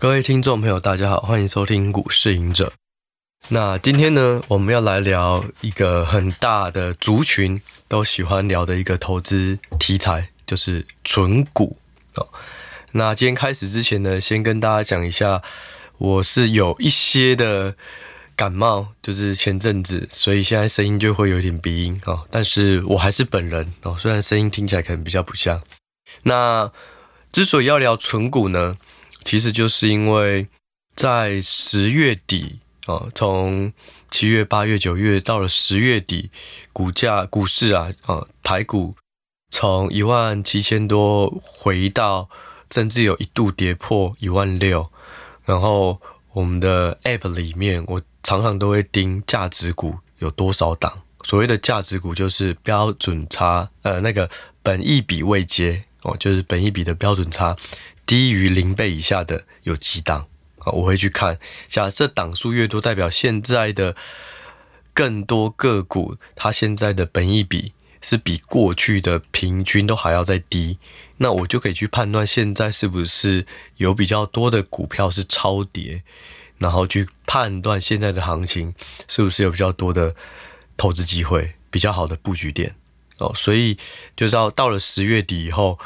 各位听众朋友，大家好，欢迎收听股市赢者。那今天呢，我们要来聊一个很大的族群都喜欢聊的一个投资题材，就是存股哦。那今天开始之前呢，先跟大家讲一下，我是有一些的感冒，就是前阵子，所以现在声音就会有点鼻音哦。但是我还是本人哦，虽然声音听起来可能比较不像。那之所以要聊存股呢，其实就是因为在十月底啊，从七月、八月、九月到了十月底，股价、股市啊，啊，台股从一万七千多回到，甚至有一度跌破一万六。然后我们的 App 里面，我常常都会盯价值股有多少档。所谓的价值股就是标准差，呃，那个本益比未接哦，就是本益比的标准差。低于零倍以下的有几档啊？我会去看。假设档数越多，代表现在的更多个股，它现在的本益比是比过去的平均都还要再低，那我就可以去判断现在是不是有比较多的股票是超跌，然后去判断现在的行情是不是有比较多的投资机会，比较好的布局点哦。所以就到到了十月底以后。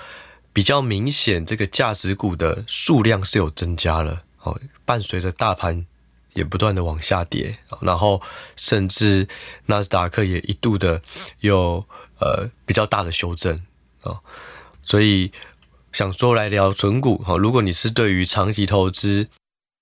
比较明显，这个价值股的数量是有增加了哦，伴随着大盘也不断的往下跌，然后甚至纳斯达克也一度的有呃比较大的修正啊，所以想说来聊存股哈，如果你是对于长期投资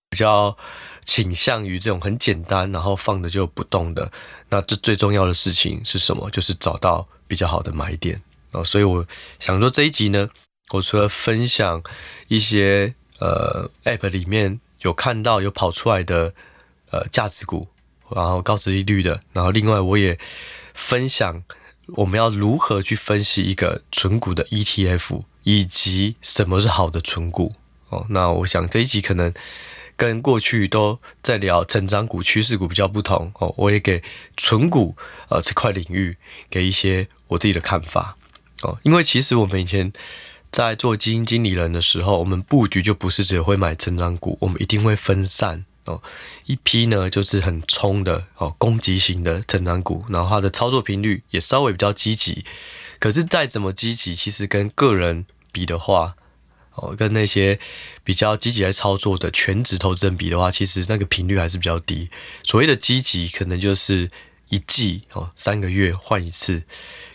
比较倾向于这种很简单，然后放着就不动的，那这最重要的事情是什么？就是找到比较好的买点哦，所以我想说这一集呢。我除了分享一些呃 App 里面有看到有跑出来的呃价值股，然后高值利率的，然后另外我也分享我们要如何去分析一个存股的 ETF，以及什么是好的存股哦。那我想这一集可能跟过去都在聊成长股、趋势股比较不同哦。我也给存股呃这块领域给一些我自己的看法哦，因为其实我们以前。在做基金经理人的时候，我们布局就不是只会买成长股，我们一定会分散哦。一批呢就是很冲的哦，攻击型的成长股，然后它的操作频率也稍微比较积极。可是再怎么积极，其实跟个人比的话，哦，跟那些比较积极来操作的全职投资人比的话，其实那个频率还是比较低。所谓的积极，可能就是一季哦，三个月换一次。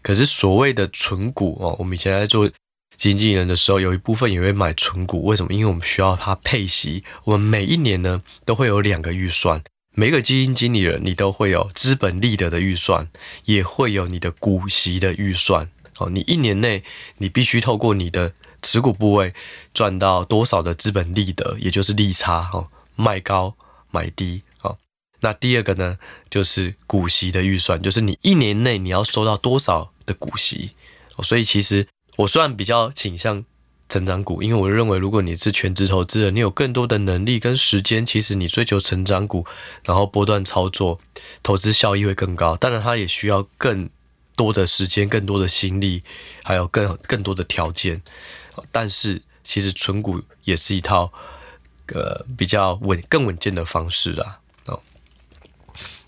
可是所谓的存股哦，我们以前在做。基金经理人的时候，有一部分也会买存股。为什么？因为我们需要它配息。我们每一年呢，都会有两个预算。每个基金经理人，你都会有资本利得的预算，也会有你的股息的预算。哦，你一年内你必须透过你的持股部位赚到多少的资本利得，也就是利差。哦，卖高买低。哦，那第二个呢，就是股息的预算，就是你一年内你要收到多少的股息。哦，所以其实。我算比较倾向成长股，因为我认为，如果你是全职投资人，你有更多的能力跟时间，其实你追求成长股，然后波段操作，投资效益会更高。当然，它也需要更多的时间、更多的心力，还有更更多的条件。但是，其实存股也是一套呃比较稳、更稳健的方式啦。哦，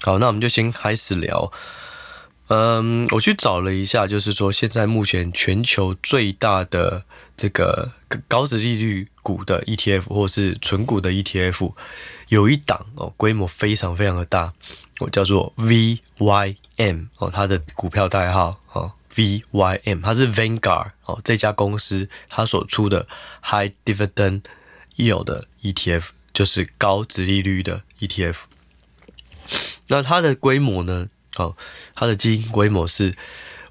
好，那我们就先开始聊。嗯，我去找了一下，就是说现在目前全球最大的这个高值利率股的 ETF 或是纯股的 ETF，有一档哦，规模非常非常的大，我叫做 VYM 哦，它的股票代号哦 VYM，它是 Vanguard 哦这家公司它所出的 High Dividend Yield 的 ETF，就是高值利率的 ETF，那它的规模呢？好，它的基金规模是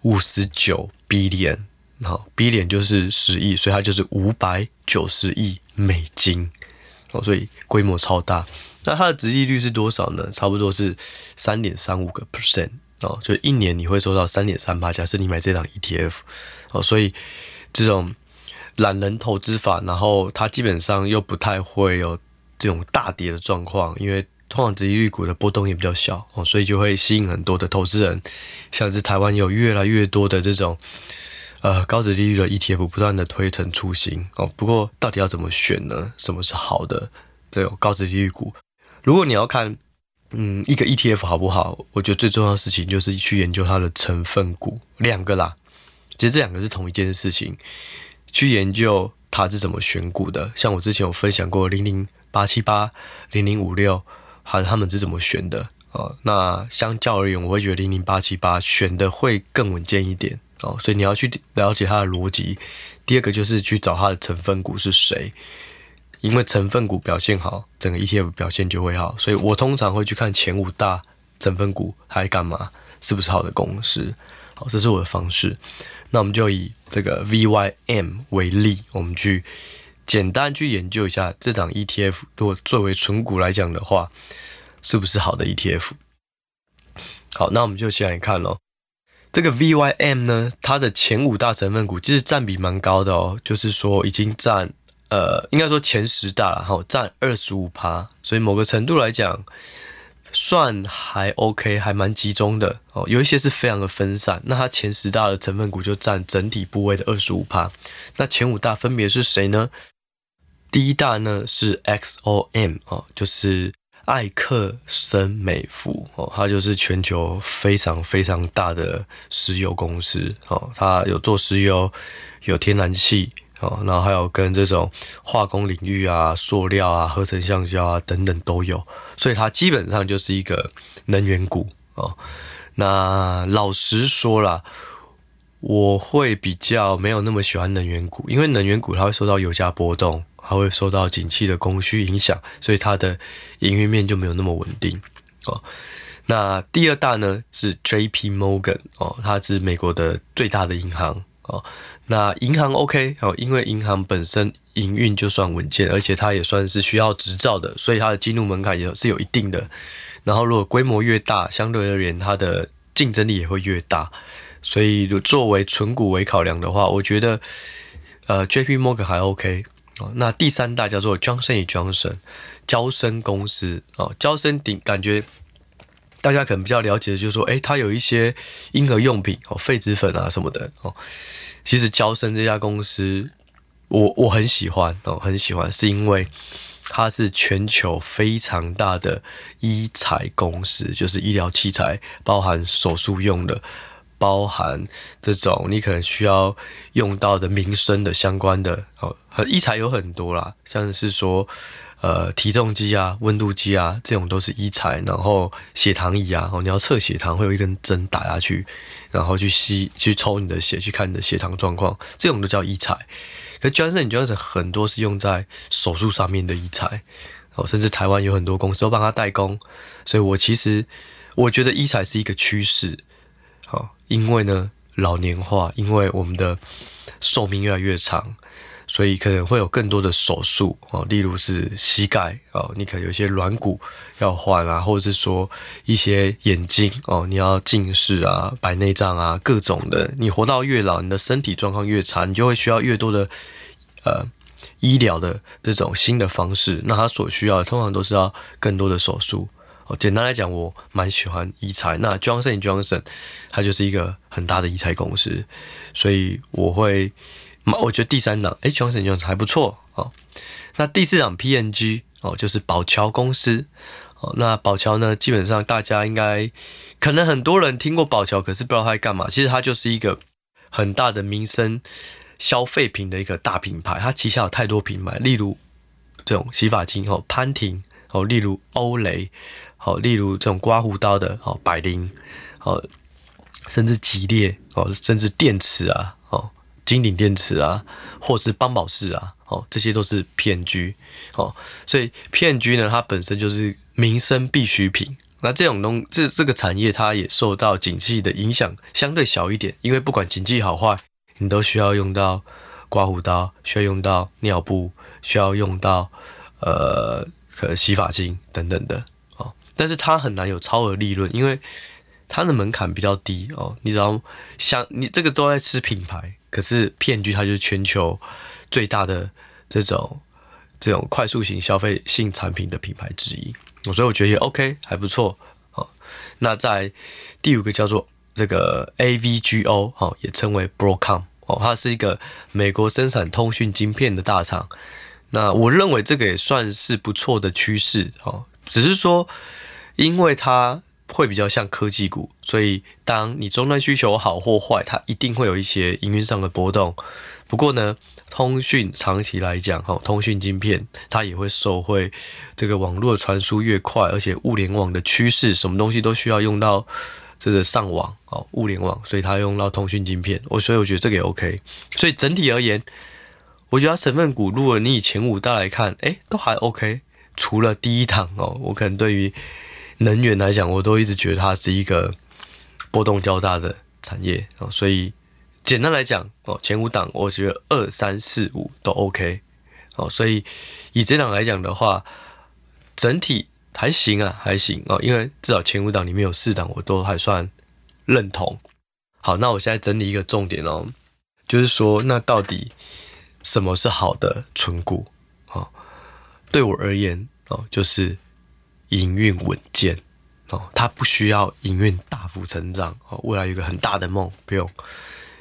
五十九 billion，好，billion 就是十亿，所以它就是五百九十亿美金，哦，所以规模超大。那它的殖利率是多少呢？差不多是三点三五个 percent，哦，就一年你会收到三点三八。假设你买这档 ETF，哦，所以这种懒人投资法，然后它基本上又不太会有这种大跌的状况，因为。通常殖利率股的波动也比较小哦，所以就会吸引很多的投资人。像是台湾有越来越多的这种呃高值利率的 ETF 不断的推陈出新哦。不过到底要怎么选呢？什么是好的这种高值利率股？如果你要看，嗯，一个 ETF 好不好？我觉得最重要的事情就是去研究它的成分股，两个啦。其实这两个是同一件事情，去研究它是怎么选股的。像我之前有分享过零零八七八、零零五六，还有他们是怎么选的。哦，那相较而言，我会觉得零零八七八选的会更稳健一点哦，所以你要去了解它的逻辑。第二个就是去找它的成分股是谁，因为成分股表现好，整个 ETF 表现就会好。所以我通常会去看前五大成分股还干嘛，是不是好的公司？好，这是我的方式。那我们就以这个 VYM 为例，我们去简单去研究一下这档 ETF，如果作为纯股来讲的话。是不是好的 ETF？好，那我们就先来看咯。这个 VYM 呢，它的前五大成分股其实占比蛮高的哦，就是说已经占呃，应该说前十大了哈，占二十五趴，所以某个程度来讲，算还 OK，还蛮集中的哦。有一些是非常的分散，那它前十大的成分股就占整体部位的二十五趴。那前五大分别是谁呢？第一大呢是 XOM 哦，就是。艾克森美孚哦，它就是全球非常非常大的石油公司哦，它有做石油，有天然气哦，然后还有跟这种化工领域啊、塑料啊、合成橡胶啊等等都有，所以它基本上就是一个能源股哦。那老实说啦，我会比较没有那么喜欢能源股，因为能源股它会受到油价波动。它会受到景气的供需影响，所以它的营运面就没有那么稳定哦。那第二大呢是 J.P. Morgan 哦，它是美国的最大的银行哦。那银行 OK 哦，因为银行本身营运就算稳健，而且它也算是需要执照的，所以它的进入门槛也是有一定的。然后如果规模越大，相对而言它的竞争力也会越大。所以作为纯股为考量的话，我觉得呃 J.P. Morgan 还 OK。哦，那第三大叫做 Johnson & Johnson，娇生公司哦，娇生顶感觉大家可能比较了解的就是说，诶，它有一些婴儿用品哦，痱子粉啊什么的哦。其实娇生这家公司，我我很喜欢哦，很喜欢，是因为它是全球非常大的医材公司，就是医疗器材，包含手术用的。包含这种你可能需要用到的民生的相关的哦，和医材有很多啦，像是说呃体重机啊、温度计啊，这种都是医材。然后血糖仪啊，哦，你要测血糖会有一根针打下去，然后去吸去抽你的血，去看你的血糖状况，这种都叫医材。可 Johnson & Johnson 很多是用在手术上面的医材哦，甚至台湾有很多公司都帮他代工，所以我其实我觉得医材是一个趋势。好，因为呢，老年化，因为我们的寿命越来越长，所以可能会有更多的手术哦，例如是膝盖哦，你可能有些软骨要换啊，或者是说一些眼睛哦，你要近视啊、白内障啊，各种的。你活到越老，你的身体状况越差，你就会需要越多的呃医疗的这种新的方式。那它所需要的通常都是要更多的手术。哦，简单来讲，我蛮喜欢医材。那 Johnson & Johnson，它就是一个很大的医材公司，所以我会，我觉得第三档，哎，Johnson & Johnson 还不错哦。那第四档 PNG 哦，就是宝侨公司。哦，那宝侨呢，基本上大家应该可能很多人听过宝侨，可是不知道它在干嘛。其实它就是一个很大的民生消费品的一个大品牌，它旗下有太多品牌，例如这种洗发精哦，潘婷哦，例如欧蕾。好，例如这种刮胡刀的，哦，百灵，哦，甚至吉列，哦，甚至电池啊，哦，金鼎电池啊，或是邦宝适啊，哦，这些都是 P&G，哦，所以 P&G 呢，它本身就是民生必需品。那这种东这这个产业，它也受到景气的影响，相对小一点，因为不管景气好坏，你都需要用到刮胡刀，需要用到尿布，需要用到呃，可洗发精等等的。但是它很难有超额利润，因为它的门槛比较低哦。你知道，像你这个都在吃品牌，可是 P&G 它就是全球最大的这种这种快速型消费性产品的品牌之一，所以我觉得也 OK，还不错哦。那在第五个叫做这个 AVGO 哦，也称为 Broadcom 哦，它是一个美国生产通讯晶片的大厂。那我认为这个也算是不错的趋势哦，只是说因为它会比较像科技股，所以当你终端需求好或坏，它一定会有一些营运上的波动。不过呢，通讯长期来讲，哈，通讯晶片它也会受惠这个网络传输越快，而且物联网的趋势，什么东西都需要用到这个上网哦，物联网，所以它用到通讯晶片。我所以我觉得这个也 OK。所以整体而言，我觉得它成分股，如果你以前五大来看，哎，都还 OK。除了第一档哦，我可能对于能源来讲，我都一直觉得它是一个波动较大的产业哦，所以。简单来讲哦，前五档我觉得二三四五都 OK 哦，所以以这档来讲的话，整体还行啊，还行哦，因为至少前五档里面有四档我都还算认同。好，那我现在整理一个重点哦，就是说那到底什么是好的存股哦？对我而言哦，就是营运稳健哦，它不需要营运大幅成长哦，未来有个很大的梦不用。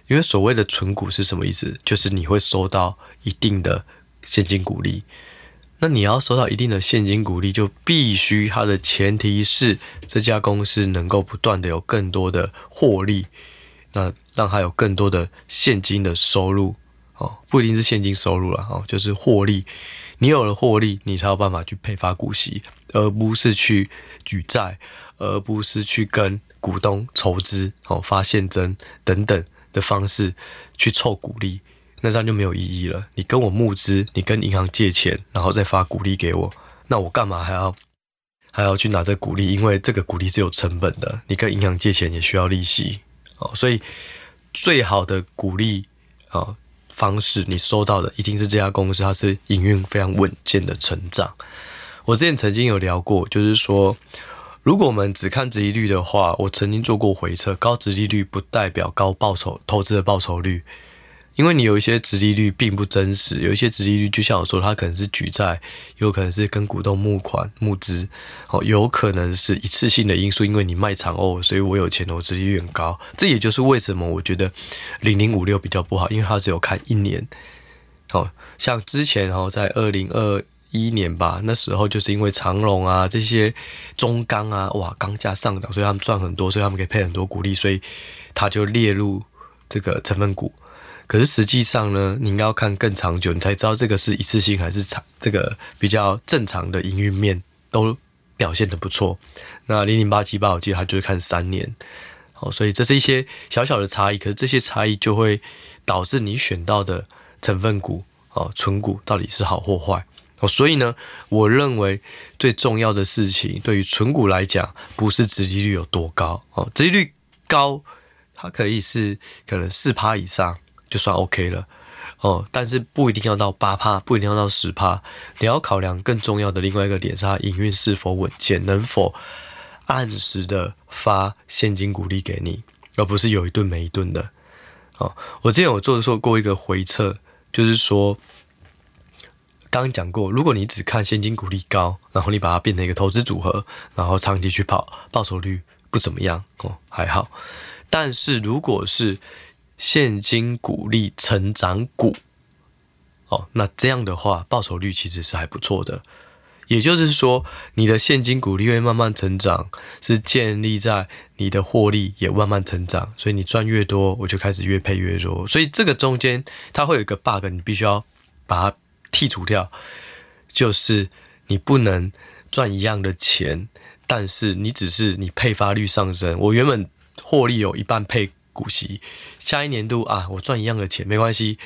因为所谓的存股是什么意思？就是你会收到一定的现金股利。那你要收到一定的现金股利，就必须它的前提是这家公司能够不断的有更多的获利，那让它有更多的现金的收入哦，不一定是现金收入了哦，就是获利。你有了获利，你才有办法去配发股息，而不是去举债，而不是去跟股东筹资哦，发现金等等。的方式去凑股利，那这样就没有意义了。你跟我募资，你跟银行借钱，然后再发股利给我，那我干嘛还要还要去拿这股利？因为这个股利是有成本的，你跟银行借钱也需要利息哦。所以最好的股利啊方式，你收到的一定是这家公司它是营运非常稳健的成长。我之前曾经有聊过，就是说。如果我们只看殖利率的话，我曾经做过回测，高殖利率不代表高报酬，投资的报酬率，因为你有一些殖利率并不真实，有一些殖利率就像我说，它可能是举债，有可能是跟股东募款募资，哦，有可能是一次性的因素，因为你卖长哦，所以我有钱，我殖利率很高，这也就是为什么我觉得零零五六比较不好，因为它只有看一年，哦，像之前哦，在二零二。一年吧，那时候就是因为长隆啊这些中钢啊，哇，钢价上涨，所以他们赚很多，所以他们可以配很多股利，所以他就列入这个成分股。可是实际上呢，你应该要看更长久，你才知道这个是一次性还是长，这个比较正常的营运面都表现的不错。那零零八七八，我记得他就是看三年，好，所以这是一些小小的差异，可是这些差异就会导致你选到的成分股哦，存股到底是好或坏。所以呢，我认为最重要的事情，对于存股来讲，不是殖利率有多高哦，殖利率高，它可以是可能四趴以上就算 OK 了哦，但是不一定要到八趴，不一定要到十趴，你要考量更重要的另外一个点是它营运是否稳健，能否按时的发现金股利给你，而不是有一顿没一顿的。哦，我之前有做做过一个回测，就是说。刚讲过，如果你只看现金股利高，然后你把它变成一个投资组合，然后长期去跑，报酬率不怎么样哦，还好。但是如果是现金股利成长股，哦，那这样的话，报酬率其实是还不错的。也就是说，你的现金股利会慢慢成长，是建立在你的获利也慢慢成长，所以你赚越多，我就开始越配越多。所以这个中间它会有一个 bug，你必须要把它。剔除掉，就是你不能赚一样的钱，但是你只是你配发率上升。我原本获利有一半配股息，下一年度啊，我赚一样的钱没关系，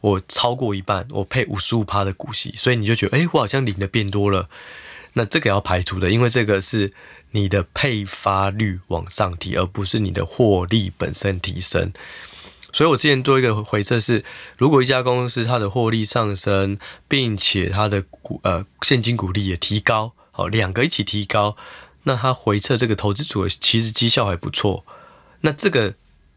我超过一半，我配五十五趴的股息，所以你就觉得，哎，我好像领的变多了。那这个要排除的，因为这个是你的配发率往上提，而不是你的获利本身提升。所以我之前做一个回测是，如果一家公司它的获利上升，并且它的股呃现金股利也提高，好，两个一起提高，那它回测这个投资组合其实绩效还不错。那这个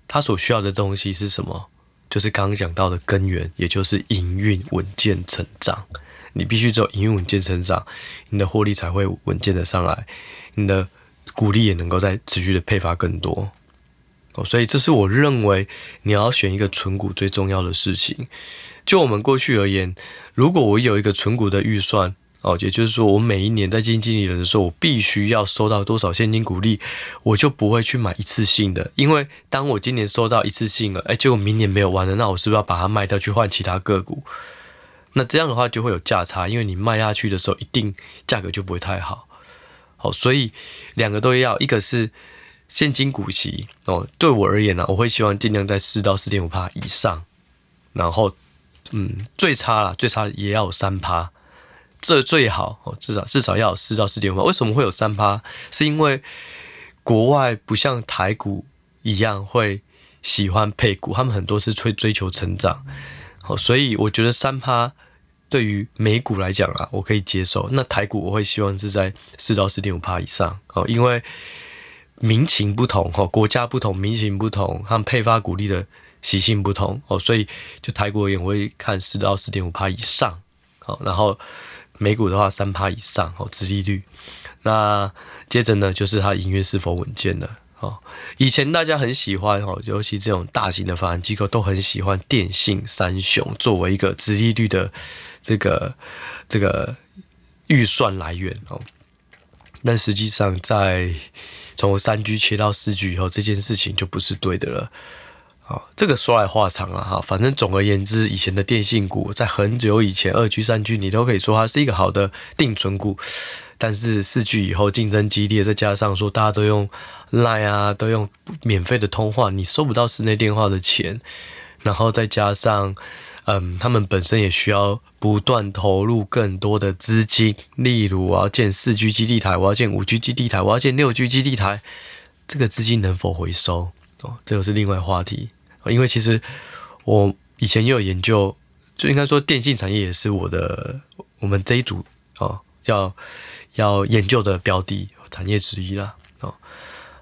它所需要的东西是什么？就是刚刚讲到的根源，也就是营运稳健成长。你必须只有营运稳健成长，你的获利才会稳健的上来，你的股利也能够再持续的配发更多。所以这是我认为你要选一个存股最重要的事情。就我们过去而言，如果我有一个存股的预算，哦，也就是说，我每一年在基金经理人的时候，我必须要收到多少现金股利，我就不会去买一次性的，因为当我今年收到一次性了，哎，结果明年没有完了，那我是不是要把它卖掉去换其他个股？那这样的话就会有价差，因为你卖下去的时候，一定价格就不会太好。好，所以两个都要，一个是现金股息哦，对我而言呢，我会希望尽量在四到四点五趴以上，然后。嗯，最差了，最差也要有三趴，这最好哦，至少至少要有四到四点五趴。为什么会有三趴？是因为国外不像台股一样会喜欢配股，他们很多是追追求成长，好，所以我觉得三趴对于美股来讲啊，我可以接受。那台股我会希望是在四到四点五趴以上哦，因为民情不同哈，国家不同，民情不同，他们配发股利的。习性不同哦，所以就台股而言，我会看四到四点五趴以上，好，然后美股的话三趴以上，哦，殖利率。那接着呢，就是它营运是否稳健的，哦，以前大家很喜欢哦，尤其这种大型的发展机构都很喜欢电信三雄作为一个殖利率的这个这个预算来源哦，但实际上在从三 G 切到四 G 以后，这件事情就不是对的了。啊，这个说来话长了哈，反正总而言之，以前的电信股在很久以前，二 G、三 G 你都可以说它是一个好的定存股，但是四 G 以后竞争激烈，再加上说大家都用 Line 啊，都用免费的通话，你收不到室内电话的钱，然后再加上，嗯，他们本身也需要不断投入更多的资金，例如我要建四 G 基地台，我要建五 G 基地台，我要建六 G 基地台，这个资金能否回收？哦，这个是另外话题。因为其实我以前也有研究，就应该说电信产业也是我的我们这一组哦要要研究的标的产业之一啦。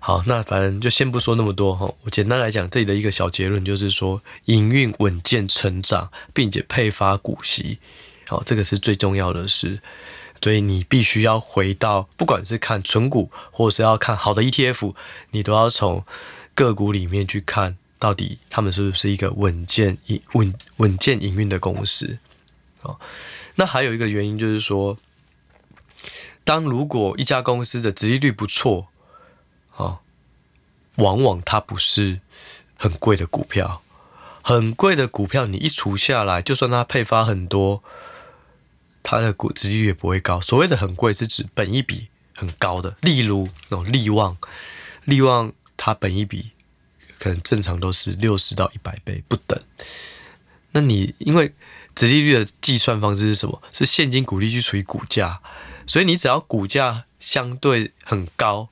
好，那反正就先不说那么多哈。我简单来讲，这里的一个小结论就是说，营运稳健成长，并且配发股息，好，这个是最重要的事。所以你必须要回到，不管是看存股，或是要看好的 ETF，你都要从个股里面去看。到底他们是不是一个稳健营稳稳健营运的公司？哦，那还有一个原因就是说，当如果一家公司的殖利率不错，往往它不是很贵的股票，很贵的股票你一除下来，就算它配发很多，它的股值率也不会高。所谓的很贵是指本一比很高的，例如那种利旺，利旺它本一比。可能正常都是六十到一百倍不等。那你因为值利率的计算方式是什么？是现金股利去除以股价，所以你只要股价相对很高，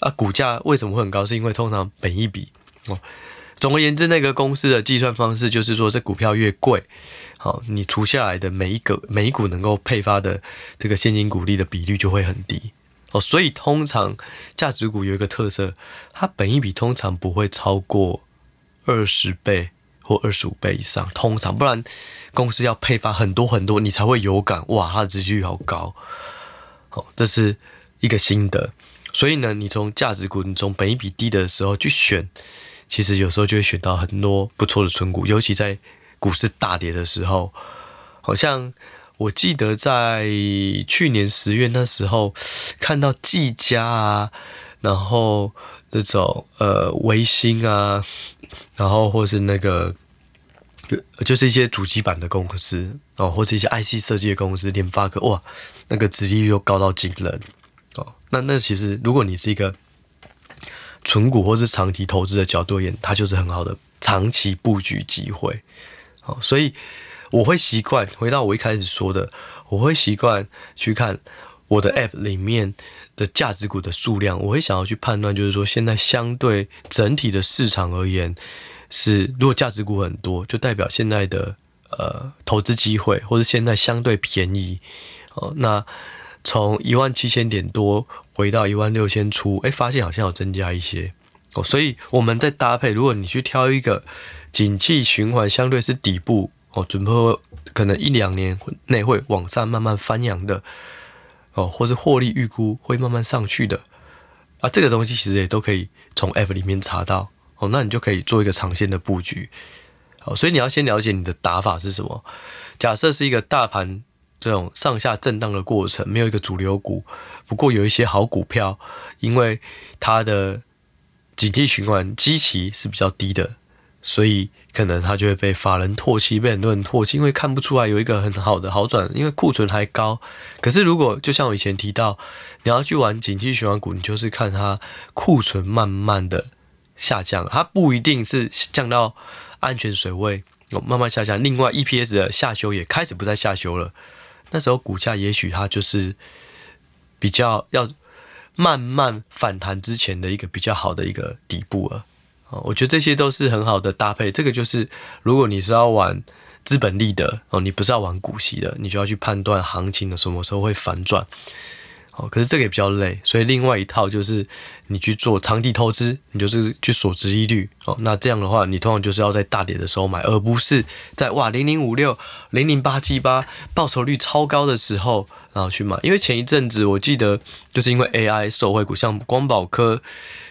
啊，股价为什么会很高？是因为通常本益比哦。总而言之，那个公司的计算方式就是说，这股票越贵，好，你除下来的每一个每一股能够配发的这个现金股利的比率就会很低。哦，所以通常价值股有一个特色，它本益比通常不会超过二十倍或二十五倍以上，通常不然公司要配发很多很多，你才会有感，哇，它的殖率好高。好，这是一个心得。所以呢，你从价值股，你从本益比低的时候去选，其实有时候就会选到很多不错的存股，尤其在股市大跌的时候，好像。我记得在去年十月那时候，看到技嘉啊，然后那种呃微星啊，然后或是那个就就是一些主机板的公司哦，或是一些 IC 设计的公司，联发科哇，那个殖利率又高到惊人那那其实如果你是一个纯股或是长期投资的角度而言，它就是很好的长期布局机会哦，所以。我会习惯回到我一开始说的，我会习惯去看我的 App 里面的价值股的数量，我会想要去判断，就是说现在相对整体的市场而言，是如果价值股很多，就代表现在的呃投资机会，或者现在相对便宜哦。那从一万七千点多回到一万六千出，哎，发现好像有增加一些哦。所以我们在搭配，如果你去挑一个景气循环相对是底部。哦，准备可能一两年内会往上慢慢翻扬的，哦，或是获利预估会慢慢上去的，啊，这个东西其实也都可以从 F 里面查到哦，那你就可以做一个长线的布局。哦，所以你要先了解你的打法是什么。假设是一个大盘这种上下震荡的过程，没有一个主流股，不过有一些好股票，因为它的景气循环基期是比较低的，所以可能它就会被法人唾弃，被很多人唾弃，因为看不出来有一个很好的好转，因为库存还高。可是如果就像我以前提到，你要去玩景气循环股，你就是看它库存慢慢的下降，它不一定是降到安全水位。慢慢下降，另外 EPS 的下修也开始不再下修了。那时候股价也许它就是比较要慢慢反弹之前的一个比较好的一个底部了。哦，我觉得这些都是很好的搭配。这个就是如果你是要玩资本利得哦，你不是要玩股息的，你就要去判断行情的什么时候会反转。哦，可是这个也比较累，所以另外一套就是你去做长期投资，你就是去锁值利率。哦，那这样的话，你通常就是要在大跌的时候买，而不是在哇零零五六、零零八七八报酬率超高的时候然后去买。因为前一阵子我记得就是因为 AI 受惠股，像光宝科，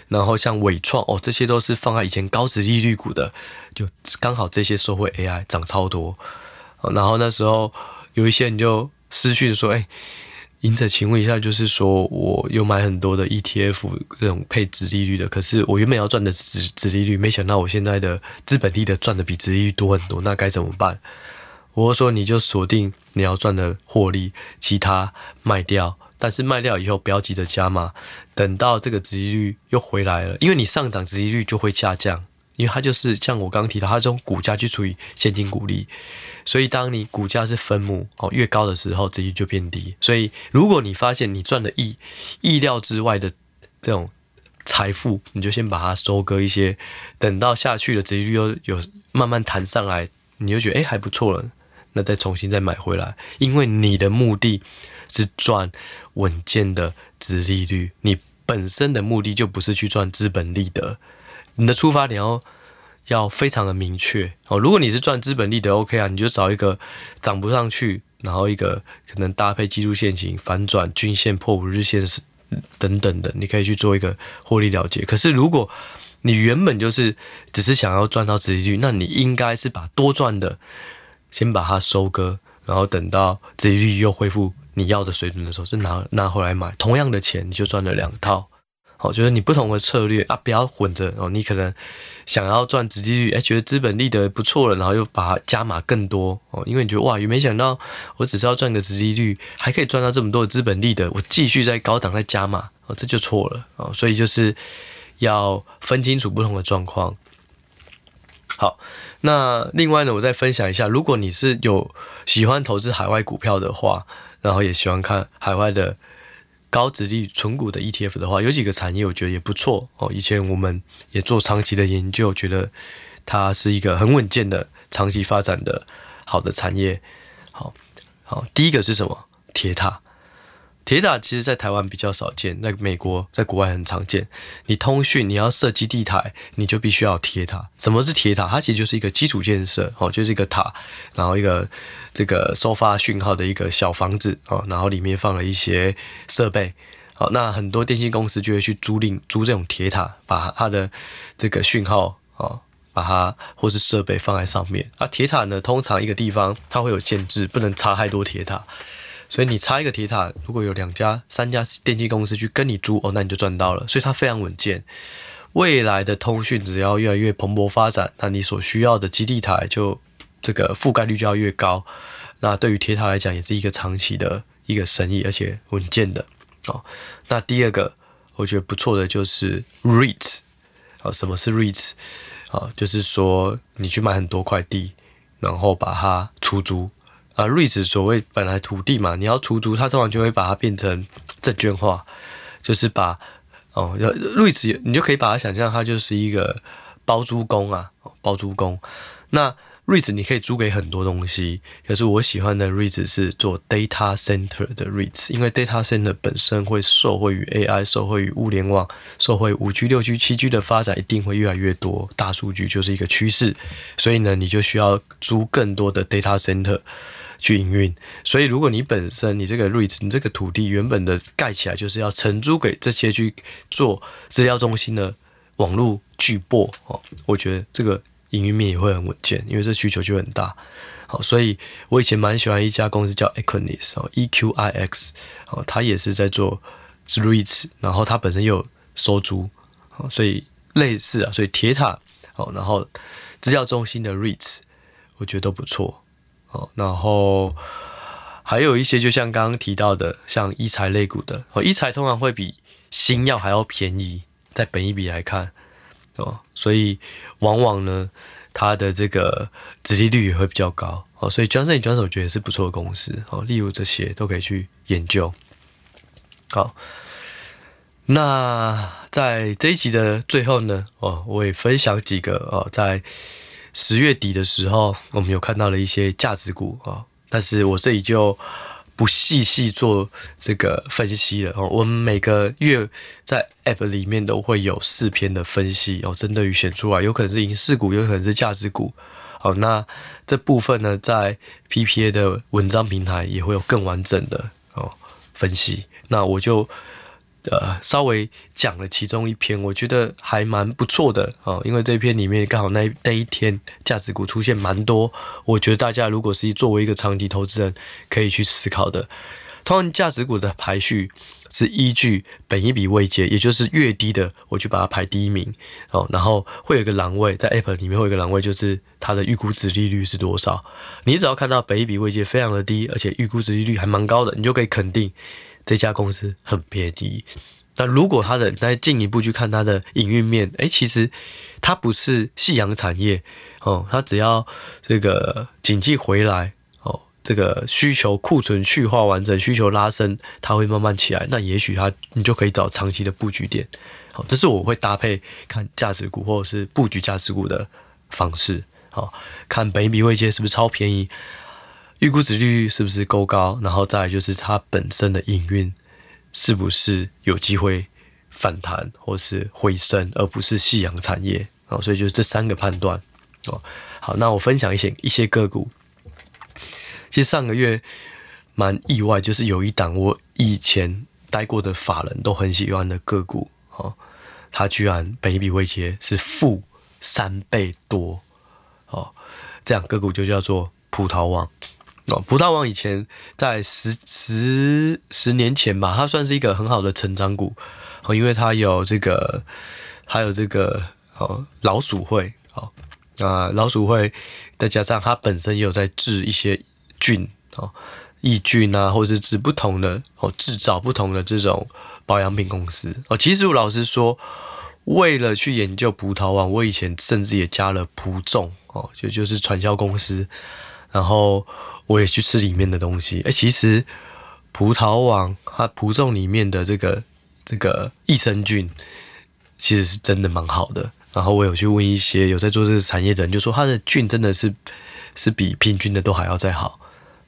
然后像伟创哦，这些都是放在以前高值利率股的，就刚好这些受惠 AI 涨超多。然后那时候有一些人就私讯说，哎。隐者，请问一下，就是说我有买很多的 ETF 这种配殖利率的，可是我原本要赚的殖殖利率，没想到我现在的资本利得赚的比殖利率多很多，那该怎么办？我说你就锁定你要赚的获利，其他卖掉，但是卖掉以后不要急着加码，等到这个殖利率又回来了，因为你上涨殖利率就会下降。因为它就是像我刚提到，它这种股价去除以现金股利，所以当你股价是分母哦越高的时候，殖利率就变低。所以如果你发现你赚的意意料之外的这种财富，你就先把它收割一些，等到下去的殖利率又有慢慢弹上来，你就觉得诶还不错了，那再重新再买回来。因为你的目的是赚稳健的值利率，你本身的目的就不是去赚资本利得。你的出发点要要非常的明确哦。如果你是赚资本利得 OK 啊，你就找一个涨不上去，然后一个可能搭配技术线型反转均线破五日线是等等的，你可以去做一个获利了结。可是如果你原本就是只是想要赚到殖利率，那你应该是把多赚的先把它收割，然后等到殖利率又恢复你要的水准的时候，是拿拿回来买，同样的钱你就赚了两套。好，就是你不同的策略啊，不要混着哦。你可能想要赚殖利率，哎，觉得资本利得不错了，然后又把它加码更多哦。因为你觉得哇，也没想到我只是要赚个殖利率，还可以赚到这么多的资本利得，我继续在高档再加码哦，这就错了哦。所以就是要分清楚不同的状况。好，那另外呢，我再分享一下，如果你是有喜欢投资海外股票的话，然后也喜欢看海外的。高值率存股的 ETF 的话，有几个产业我觉得也不错哦。以前我们也做长期的研究，觉得它是一个很稳健的长期发展的好的产业。好，好，第一个是什么？铁塔。铁塔其实，在台湾比较少见，在美国，在国外很常见。你通讯，你要设基地台，你就必须要铁塔。什么是铁塔？它其实就是一个基础建设，哦，就是一个塔，然后一个这个收发讯号的一个小房子，哦，然后里面放了一些设备，好，那很多电信公司就会去租赁租这种铁塔，把它的这个讯号，哦，把它或是设备放在上面。啊，铁塔呢，通常一个地方它会有限制，不能插太多铁塔。所以你插一个铁塔，如果有两家、三家电信公司去跟你租哦，那你就赚到了。所以它非常稳健。未来的通讯只要越来越蓬勃发展，那你所需要的基地台就这个覆盖率就要越高。那对于铁塔来讲，也是一个长期的一个生意，而且稳健的哦。那第二个我觉得不错的就是 REITs 啊，什么是 REITs 啊？就是说你去买很多块地，然后把它出租。啊，REITs 所谓本来土地嘛，你要出租，它通常就会把它变成证券化，就是把哦，REITs 你就可以把它想象它就是一个包租公啊，包租公。那 REITs 你可以租给很多东西，可是我喜欢的 REITs 是做 data center 的 REITs，因为 data center 本身会受惠于 AI，受惠于物联网，受惠五 G、六 G、七 G 的发展，一定会越来越多，大数据就是一个趋势，所以呢，你就需要租更多的 data center。去营运。所以如果你本身你这个 REITs，你这个土地原本的盖起来就是要承租给这些去做资料中心的网络巨擘哦，我觉得这个营运面也会很稳健，因为这需求就很大。好，所以我以前蛮喜欢一家公司叫 Equinix 哦，E Q I X 哦，它也是在做 REITs，然后它本身又有收租，哦，所以类似啊，所以铁塔哦，然后资料中心的 REITs，我觉得都不错哦，然后还有一些就像刚刚提到的，像医材类股的哦，医材通常会比新药还要便宜，在本一比来看哦，所以往往呢。它的这个殖利率也会比较高哦，所以 Johnson & Johnson 我觉得也是不错的公司哦。例如这些都可以去研究。好，那在这一集的最后呢，哦，我也分享几个哦，在十月底的时候，我们有看到了一些价值股哦，但是我这里就。不细细做这个分析了哦，我们每个月在 App 里面都会有四篇的分析哦，针对于选出来，有可能是影视股，有可能是价值股。好，那这部分呢，在 PPA 的文章平台也会有更完整的哦分析。那我就。呃，稍微讲了其中一篇，我觉得还蛮不错的哦，因为这篇里面刚好那那一天价值股出现蛮多，我觉得大家如果是作为一个长期投资人，可以去思考的。通常价值股的排序是依据本一笔位阶，也就是越低的，我去把它排第一名哦，然后会有一个栏位在 App 里面会有一个栏位，就是它的预估值利率是多少。你只要看到本一笔位阶非常的低，而且预估值利率还蛮高的，你就可以肯定。这家公司很便宜，那如果他的再进一步去看它的营运面，诶，其实它不是夕阳产业哦，它只要这个景气回来哦，这个需求库存去化完整，需求拉升，它会慢慢起来，那也许它你就可以找长期的布局点。好，这是我会搭配看价值股或者是布局价值股的方式。好，看本益比位阶是不是超便宜。预估值率是不是够高？然后再来就是它本身的营运是不是有机会反弹或是回升，而不是夕阳产业哦。所以就是这三个判断哦。好，那我分享一些一些个股。其实上个月蛮意外，就是有一档我以前待过的法人都很喜欢的个股哦，它居然本益比位阶是负三倍多哦。这样个股就叫做葡萄网。哦，葡萄王以前在十十十年前吧，它算是一个很好的成长股哦，因为它有这个，还有这个哦老鼠会哦啊老鼠会，再加上它本身也有在治一些菌哦，抑菌啊，或是治不同的哦制造不同的这种保养品公司哦。其实我老实说，为了去研究葡萄王，我以前甚至也加了葡众哦，就就是传销公司，然后。我也去吃里面的东西，哎，其实葡萄网它葡种里面的这个这个益生菌，其实是真的蛮好的。然后我有去问一些有在做这个产业的人，就说它的菌真的是是比平均的都还要再好。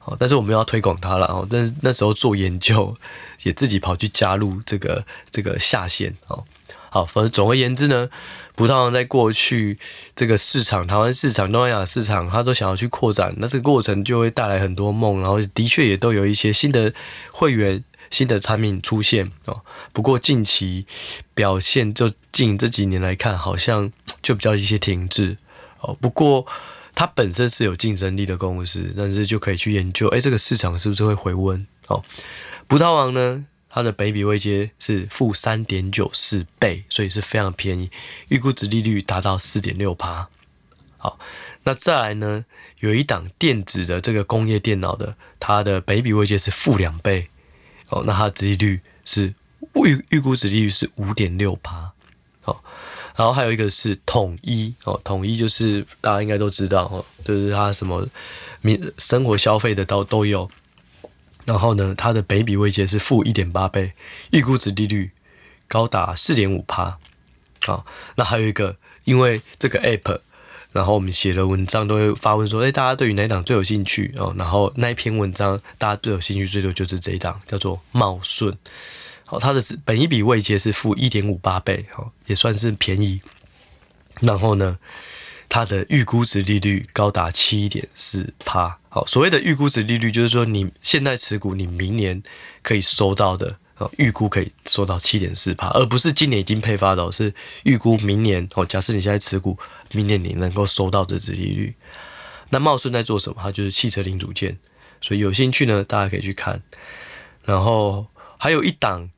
哦，但是我们要推广它了哦。但是那时候做研究，也自己跑去加入这个这个下线哦。好，反正总而言之呢，葡萄王在过去这个市场，台湾市场、东南亚市场，他都想要去扩展，那这个过程就会带来很多梦，然后的确也都有一些新的会员、新的产品出现哦。不过近期表现，就近这几年来看，好像就比较一些停滞哦。不过它本身是有竞争力的公司，但是就可以去研究，哎，这个市场是不是会回温哦？葡萄王呢？它的北比位阶是负三点九四倍，所以是非常便宜。预估值利率达到四点六趴。好，那再来呢？有一档电子的这个工业电脑的，它的北比位阶是负两倍。哦，那它的值利率是预预估值利率是五点六趴。好，然后还有一个是统一哦，统一就是大家应该都知道哦，就是它什么民生活消费的都都有。然后呢，它的本比位阶是负一点八倍，预估殖利率高达四点五趴。好，那还有一个，因为这个 app，然后我们写的文章都会发问说，哎，大家对于哪一档最有兴趣哦？然后那一篇文章大家最有兴趣最多就是这一档，叫做茂顺。好，它的本一比位阶是负一点五八倍，好，也算是便宜。然后呢，它的预估值利率高达七点四趴。好，所谓的预估值利率，就是说你现在持股，你明年可以收到的，哦，预估可以收到七点四趴，而不是今年已经配发的，是预估明年哦。假设你现在持股，明年你能够收到的殖利率。那茂顺在做什么？它就是汽车零组件，所以有兴趣呢，大家可以去看。然后还有一档，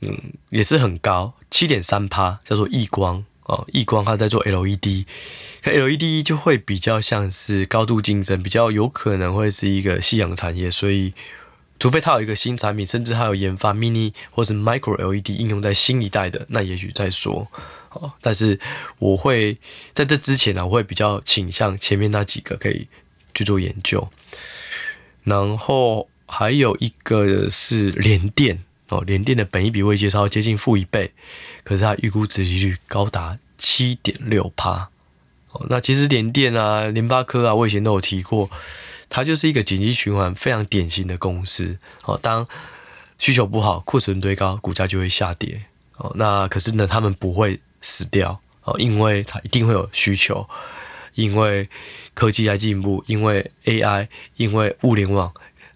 嗯，也是很高，七点三趴，叫做亿光。哦，亿光它在做 LED，LED 就会比较像是高度竞争，比较有可能会是一个夕阳产业，所以除非它有一个新产品，甚至它有研发 mini 或是 micro LED 应用在新一代的，那也许再说。哦，但是我会在这之前呢，我会比较倾向前面那几个可以去做研究，然后还有一个是联电。哦，联电的本益比未介绍接近负一倍，可是它预估值利率高达七点六趴。哦，那其实联电啊、联发科啊，我以前都有提过，它就是一个景气循环非常典型的公司。哦，当需求不好、库存堆高，股价就会下跌。哦，那可是呢，他们不会死掉。哦，因为它一定会有需求，因为科技在进步，因为 AI，因为物联网，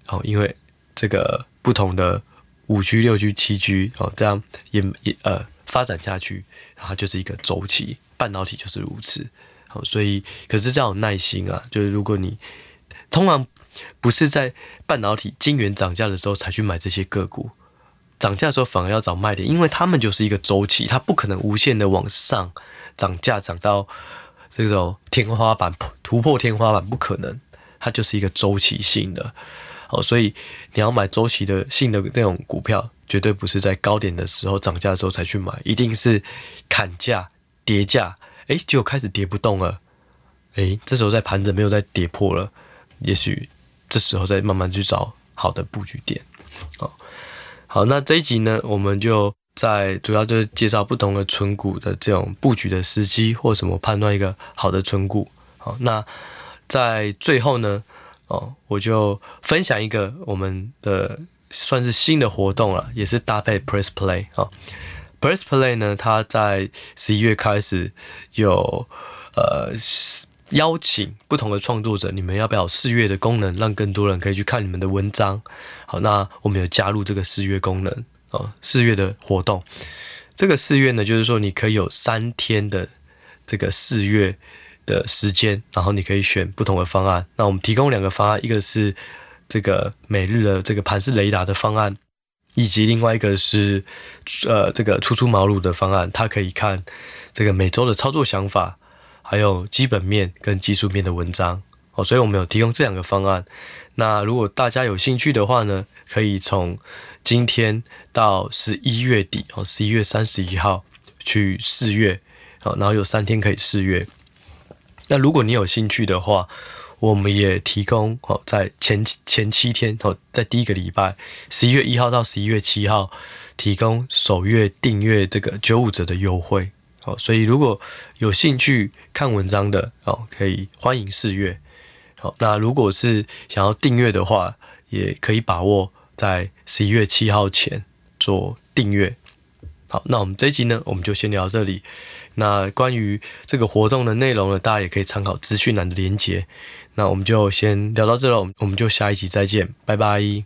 哦，因为这个不同的。五 G、六 G、七 G 哦，这样也也呃发展下去，然后就是一个周期，半导体就是如此。好，所以可是这样有耐心啊，就是如果你通常不是在半导体晶圆涨价的时候才去买这些个股，涨价的时候反而要找卖点，因为他们就是一个周期，它不可能无限的往上涨价，涨到这种天花板突破天花板，不可能，它就是一个周期性的。好，所以你要买周期的性的那种股票，绝对不是在高点的时候涨价的时候才去买，一定是砍价跌价，哎，就开始跌不动了，哎，这时候在盘整没有再跌破了，也许这时候再慢慢去找好的布局点。好，好，那这一集呢，我们就在主要就是介绍不同的存股的这种布局的时机，或怎么判断一个好的存股。好，那在最后呢，哦，我就分享一个我们的算是新的活动了，也是搭配 Press Play 啊、Press Play 呢，它在十一月开始有呃邀请不同的创作者，你们要不要试阅的功能，让更多人可以去看你们的文章？好，那我们有加入这个试阅功能哦，试阅的活动。这个试阅呢，就是说你可以有三天的这个试阅。的时间，然后你可以选不同的方案。那我们提供两个方案，一个是这个每日的这个盘式雷达的方案，以及另外一个是呃这个初出茅庐的方案。它可以看这个每周的操作想法，还有基本面跟技术面的文章哦。所以我们有提供这两个方案。那如果大家有兴趣的话呢，可以从今天到十一月底哦，十一月三十一号去试阅哦，然后有三天可以试阅。那如果你有兴趣的话，我们也提供哦，在前前七天哦，在第一个礼拜，十一月一号到十一月七号，提供首月订阅这个九五折的优惠哦。所以如果有兴趣看文章的哦，可以欢迎试阅。好，那如果是想要订阅的话，也可以把握在十一月七号前做订阅。好，那我们这一集呢，我们就先聊到这里。那关于这个活动的内容呢，大家也可以参考资讯栏的连接。那我们就先聊到这了，我们就下一集再见，拜拜。